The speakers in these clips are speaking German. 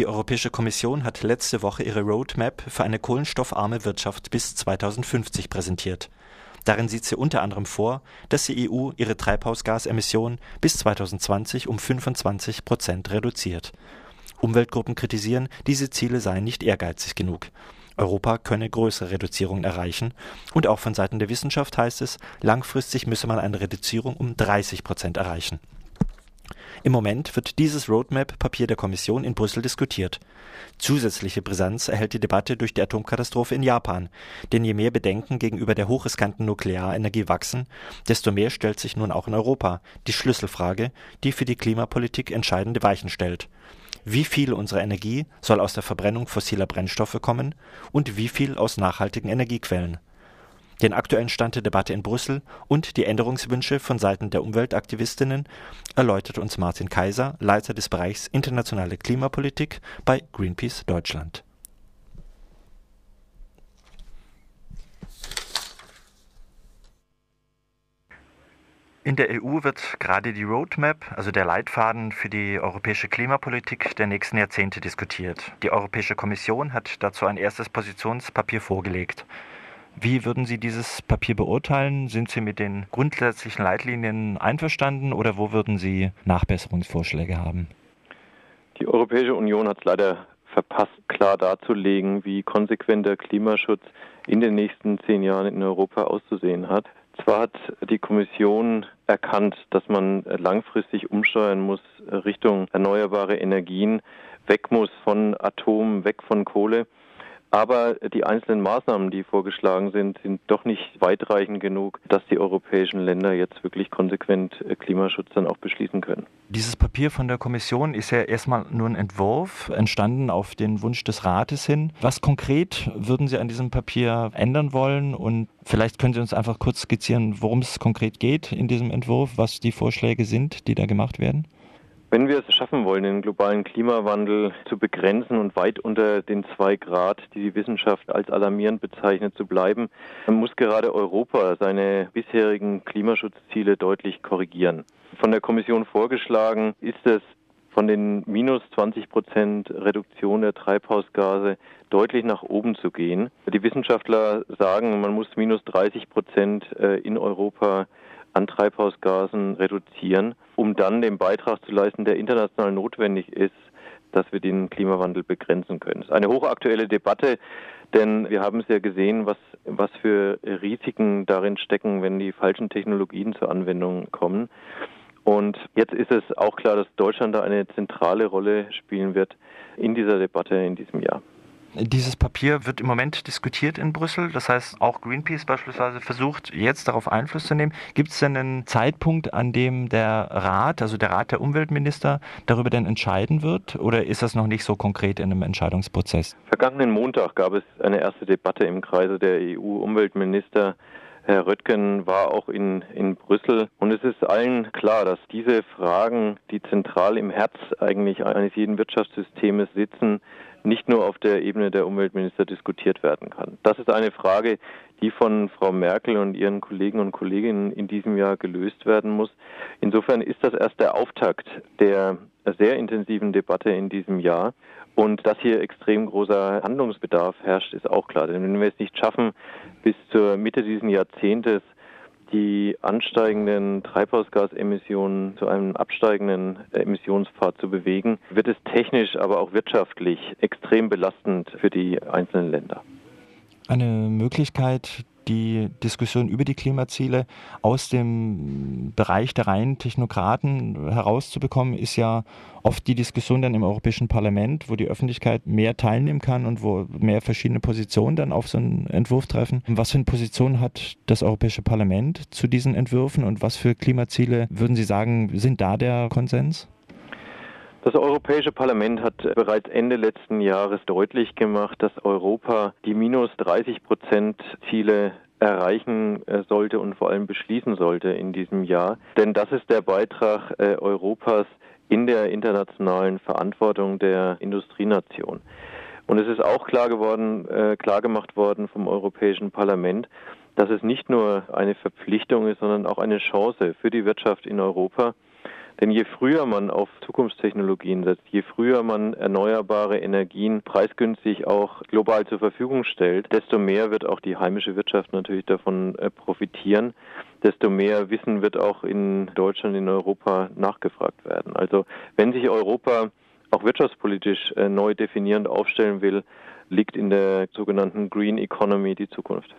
Die Europäische Kommission hat letzte Woche ihre Roadmap für eine kohlenstoffarme Wirtschaft bis 2050 präsentiert. Darin sieht sie unter anderem vor, dass die EU ihre Treibhausgasemissionen bis 2020 um 25 Prozent reduziert. Umweltgruppen kritisieren, diese Ziele seien nicht ehrgeizig genug. Europa könne größere Reduzierungen erreichen, und auch von Seiten der Wissenschaft heißt es, langfristig müsse man eine Reduzierung um 30 Prozent erreichen. Im Moment wird dieses Roadmap-Papier der Kommission in Brüssel diskutiert. Zusätzliche Brisanz erhält die Debatte durch die Atomkatastrophe in Japan, denn je mehr Bedenken gegenüber der hochriskanten Nuklearenergie wachsen, desto mehr stellt sich nun auch in Europa die Schlüsselfrage, die für die Klimapolitik entscheidende Weichen stellt. Wie viel unserer Energie soll aus der Verbrennung fossiler Brennstoffe kommen und wie viel aus nachhaltigen Energiequellen? Den aktuellen Stand der Debatte in Brüssel und die Änderungswünsche von Seiten der Umweltaktivistinnen erläutert uns Martin Kaiser, Leiter des Bereichs Internationale Klimapolitik bei Greenpeace Deutschland. In der EU wird gerade die Roadmap, also der Leitfaden für die europäische Klimapolitik der nächsten Jahrzehnte diskutiert. Die Europäische Kommission hat dazu ein erstes Positionspapier vorgelegt. Wie würden Sie dieses Papier beurteilen? Sind Sie mit den grundsätzlichen Leitlinien einverstanden oder wo würden Sie Nachbesserungsvorschläge haben? Die Europäische Union hat es leider verpasst, klar darzulegen, wie konsequent der Klimaschutz in den nächsten zehn Jahren in Europa auszusehen hat. Zwar hat die Kommission erkannt, dass man langfristig umsteuern muss Richtung erneuerbare Energien, weg muss von Atom, weg von Kohle. Aber die einzelnen Maßnahmen, die vorgeschlagen sind, sind doch nicht weitreichend genug, dass die europäischen Länder jetzt wirklich konsequent Klimaschutz dann auch beschließen können. Dieses Papier von der Kommission ist ja erstmal nur ein Entwurf, entstanden auf den Wunsch des Rates hin. Was konkret würden Sie an diesem Papier ändern wollen? Und vielleicht können Sie uns einfach kurz skizzieren, worum es konkret geht in diesem Entwurf, was die Vorschläge sind, die da gemacht werden? Wenn wir es schaffen wollen, den globalen Klimawandel zu begrenzen und weit unter den zwei Grad, die die Wissenschaft als alarmierend bezeichnet, zu bleiben, dann muss gerade Europa seine bisherigen Klimaschutzziele deutlich korrigieren. Von der Kommission vorgeschlagen ist es, von den minus 20 Prozent Reduktion der Treibhausgase deutlich nach oben zu gehen. Die Wissenschaftler sagen, man muss minus 30 Prozent äh, in Europa an Treibhausgasen reduzieren, um dann den Beitrag zu leisten, der international notwendig ist, dass wir den Klimawandel begrenzen können. Es ist eine hochaktuelle Debatte, denn wir haben es ja gesehen, was, was für Risiken darin stecken, wenn die falschen Technologien zur Anwendung kommen. Und jetzt ist es auch klar, dass Deutschland da eine zentrale Rolle spielen wird in dieser Debatte in diesem Jahr. Dieses Papier wird im Moment diskutiert in Brüssel. Das heißt, auch Greenpeace beispielsweise versucht jetzt darauf Einfluss zu nehmen. Gibt es denn einen Zeitpunkt, an dem der Rat, also der Rat der Umweltminister, darüber denn entscheiden wird? Oder ist das noch nicht so konkret in einem Entscheidungsprozess? Vergangenen Montag gab es eine erste Debatte im Kreise der EU-Umweltminister. Herr Röttgen war auch in, in Brüssel. Und es ist allen klar, dass diese Fragen, die zentral im Herz eigentlich eines jeden Wirtschaftssystems sitzen, nicht nur auf der Ebene der Umweltminister diskutiert werden kann. Das ist eine Frage, die von Frau Merkel und ihren Kollegen und Kolleginnen in diesem Jahr gelöst werden muss. Insofern ist das erst der Auftakt der sehr intensiven Debatte in diesem Jahr. Und dass hier extrem großer Handlungsbedarf herrscht, ist auch klar. Denn wenn wir es nicht schaffen, bis zur Mitte dieses Jahrzehntes die ansteigenden Treibhausgasemissionen zu einem absteigenden Emissionspfad zu bewegen, wird es technisch, aber auch wirtschaftlich extrem belastend für die einzelnen Länder. Eine Möglichkeit, die Diskussion über die Klimaziele aus dem Bereich der reinen Technokraten herauszubekommen, ist ja oft die Diskussion dann im Europäischen Parlament, wo die Öffentlichkeit mehr teilnehmen kann und wo mehr verschiedene Positionen dann auf so einen Entwurf treffen. Was für eine Position hat das Europäische Parlament zu diesen Entwürfen und was für Klimaziele würden Sie sagen, sind da der Konsens? Das Europäische Parlament hat bereits Ende letzten Jahres deutlich gemacht, dass Europa die minus 30 Prozent Ziele erreichen äh, sollte und vor allem beschließen sollte in diesem Jahr. Denn das ist der Beitrag äh, Europas in der internationalen Verantwortung der Industrienation. Und es ist auch klar geworden, äh, klar gemacht worden vom Europäischen Parlament, dass es nicht nur eine Verpflichtung ist, sondern auch eine Chance für die Wirtschaft in Europa, Denn je früher man auf Zukunftstechnologien setzt, je früher man erneuerbare Energien preisgünstig auch global zur Verfügung stellt, desto mehr wird auch die heimische Wirtschaft natürlich davon äh, profitieren desto mehr Wissen wird auch in Deutschland, in Europa nachgefragt werden. Also wenn sich Europa auch wirtschaftspolitisch äh, neu definierend aufstellen will, liegt in der sogenannten Green Economy die Zukunft.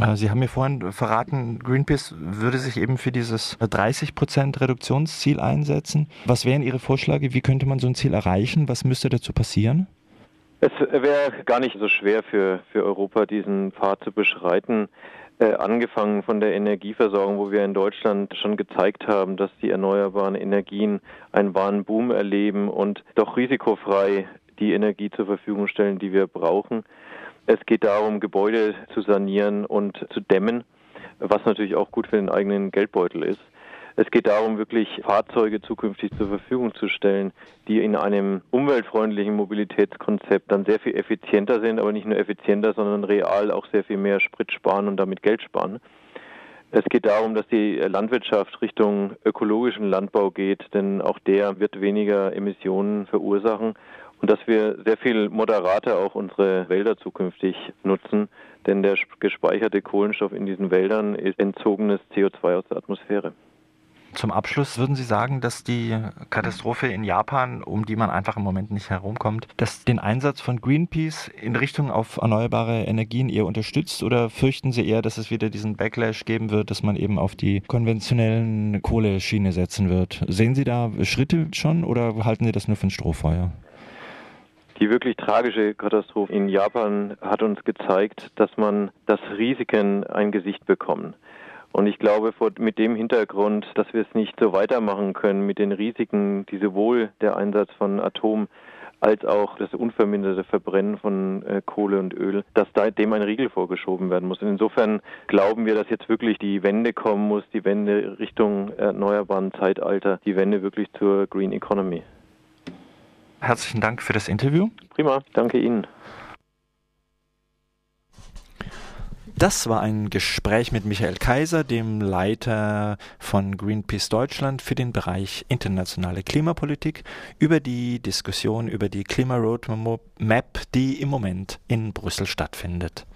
Äh, Sie haben mir vorhin verraten, Greenpeace würde sich eben für dieses 30 Prozent Reduktionsziel einsetzen. Was wären Ihre Vorschläge? Wie könnte man so ein Ziel erreichen? Was müsste dazu passieren? Es wäre gar nicht so schwer für, für Europa, diesen Pfad zu beschreiten. Äh, angefangen von der Energieversorgung, wo wir in Deutschland schon gezeigt haben, dass die erneuerbaren Energien einen wahren Boom erleben und doch risikofrei die Energie zur Verfügung stellen, die wir brauchen. Es geht darum, Gebäude zu sanieren und zu dämmen, was natürlich auch gut für den eigenen Geldbeutel ist. Es geht darum, wirklich Fahrzeuge zukünftig zur Verfügung zu stellen, die in einem umweltfreundlichen Mobilitätskonzept dann sehr viel effizienter sind, aber nicht nur effizienter, sondern real auch sehr viel mehr Sprit sparen und damit Geld sparen. Es geht darum, dass die Landwirtschaft Richtung ökologischen Landbau geht, denn auch der wird weniger Emissionen verursachen und dass wir sehr viel moderater auch unsere Wälder zukünftig nutzen, denn der gespeicherte Kohlenstoff in diesen Wäldern ist entzogenes CO2 aus der Atmosphäre. Zum Abschluss würden Sie sagen, dass die Katastrophe in Japan, um die man einfach im Moment nicht herumkommt, dass den Einsatz von Greenpeace in Richtung auf erneuerbare Energien eher unterstützt oder fürchten Sie eher, dass es wieder diesen Backlash geben wird, dass man eben auf die konventionellen Kohleschiene setzen wird? Sehen Sie da Schritte schon oder halten Sie das nur für ein Strohfeuer? Die wirklich tragische Katastrophe in Japan hat uns gezeigt, dass man das Risiken ein Gesicht bekommt. Und ich glaube, mit dem Hintergrund, dass wir es nicht so weitermachen können mit den Risiken, die sowohl der Einsatz von Atom als auch das unverminderte Verbrennen von äh, Kohle und Öl, dass da dem ein Riegel vorgeschoben werden muss. Und insofern glauben wir, dass jetzt wirklich die Wende kommen muss, die Wende Richtung erneuerbaren Zeitalter, die Wende wirklich zur Green Economy. Herzlichen Dank für das Interview. Prima, danke Ihnen. Das war ein Gespräch mit Michael Kaiser, dem Leiter von Greenpeace Deutschland für den Bereich internationale Klimapolitik, über die Diskussion über die Klima Roadmap, die im Moment in Brüssel stattfindet.